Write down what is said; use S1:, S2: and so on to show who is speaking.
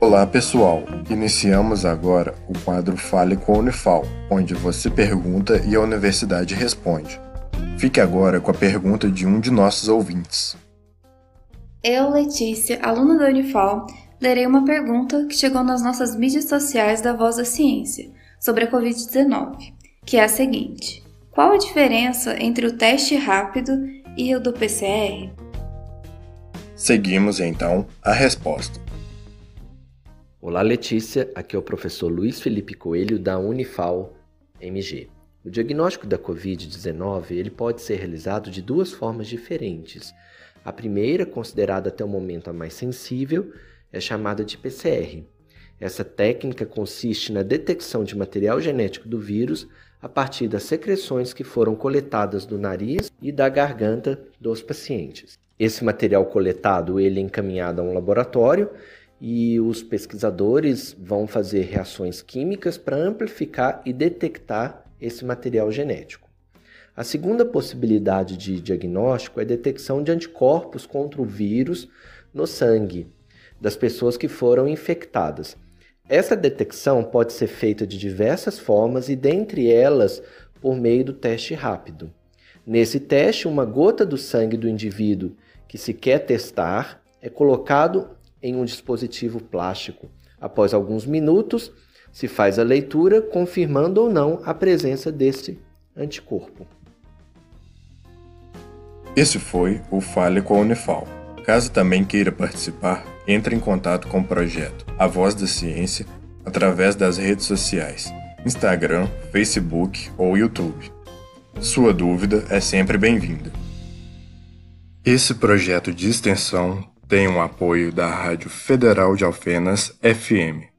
S1: Olá pessoal, iniciamos agora o quadro Fale com a Unifal, onde você pergunta e a universidade responde. Fique agora com a pergunta de um de nossos ouvintes.
S2: Eu, Letícia, aluna da Unifal, lerei uma pergunta que chegou nas nossas mídias sociais da Voz da Ciência sobre a Covid-19, que é a seguinte: Qual a diferença entre o teste rápido e o do PCR?
S1: Seguimos então a resposta.
S3: Olá Letícia, aqui é o professor Luiz Felipe Coelho da Unifal MG. O diagnóstico da COVID-19 ele pode ser realizado de duas formas diferentes. A primeira, considerada até o momento a mais sensível, é chamada de PCR. Essa técnica consiste na detecção de material genético do vírus a partir das secreções que foram coletadas do nariz e da garganta dos pacientes. Esse material coletado ele é encaminhado a um laboratório e os pesquisadores vão fazer reações químicas para amplificar e detectar esse material genético. A segunda possibilidade de diagnóstico é a detecção de anticorpos contra o vírus no sangue das pessoas que foram infectadas. Essa detecção pode ser feita de diversas formas e, dentre elas, por meio do teste rápido. Nesse teste, uma gota do sangue do indivíduo que se quer testar é colocado em um dispositivo plástico. Após alguns minutos, se faz a leitura, confirmando ou não a presença deste anticorpo.
S1: Esse foi o Fale com a Unifal. Caso também queira participar, entre em contato com o projeto A Voz da Ciência através das redes sociais, Instagram, Facebook ou YouTube. Sua dúvida é sempre bem-vinda. Esse projeto de extensão tem o apoio da Rádio Federal de Alfenas FM.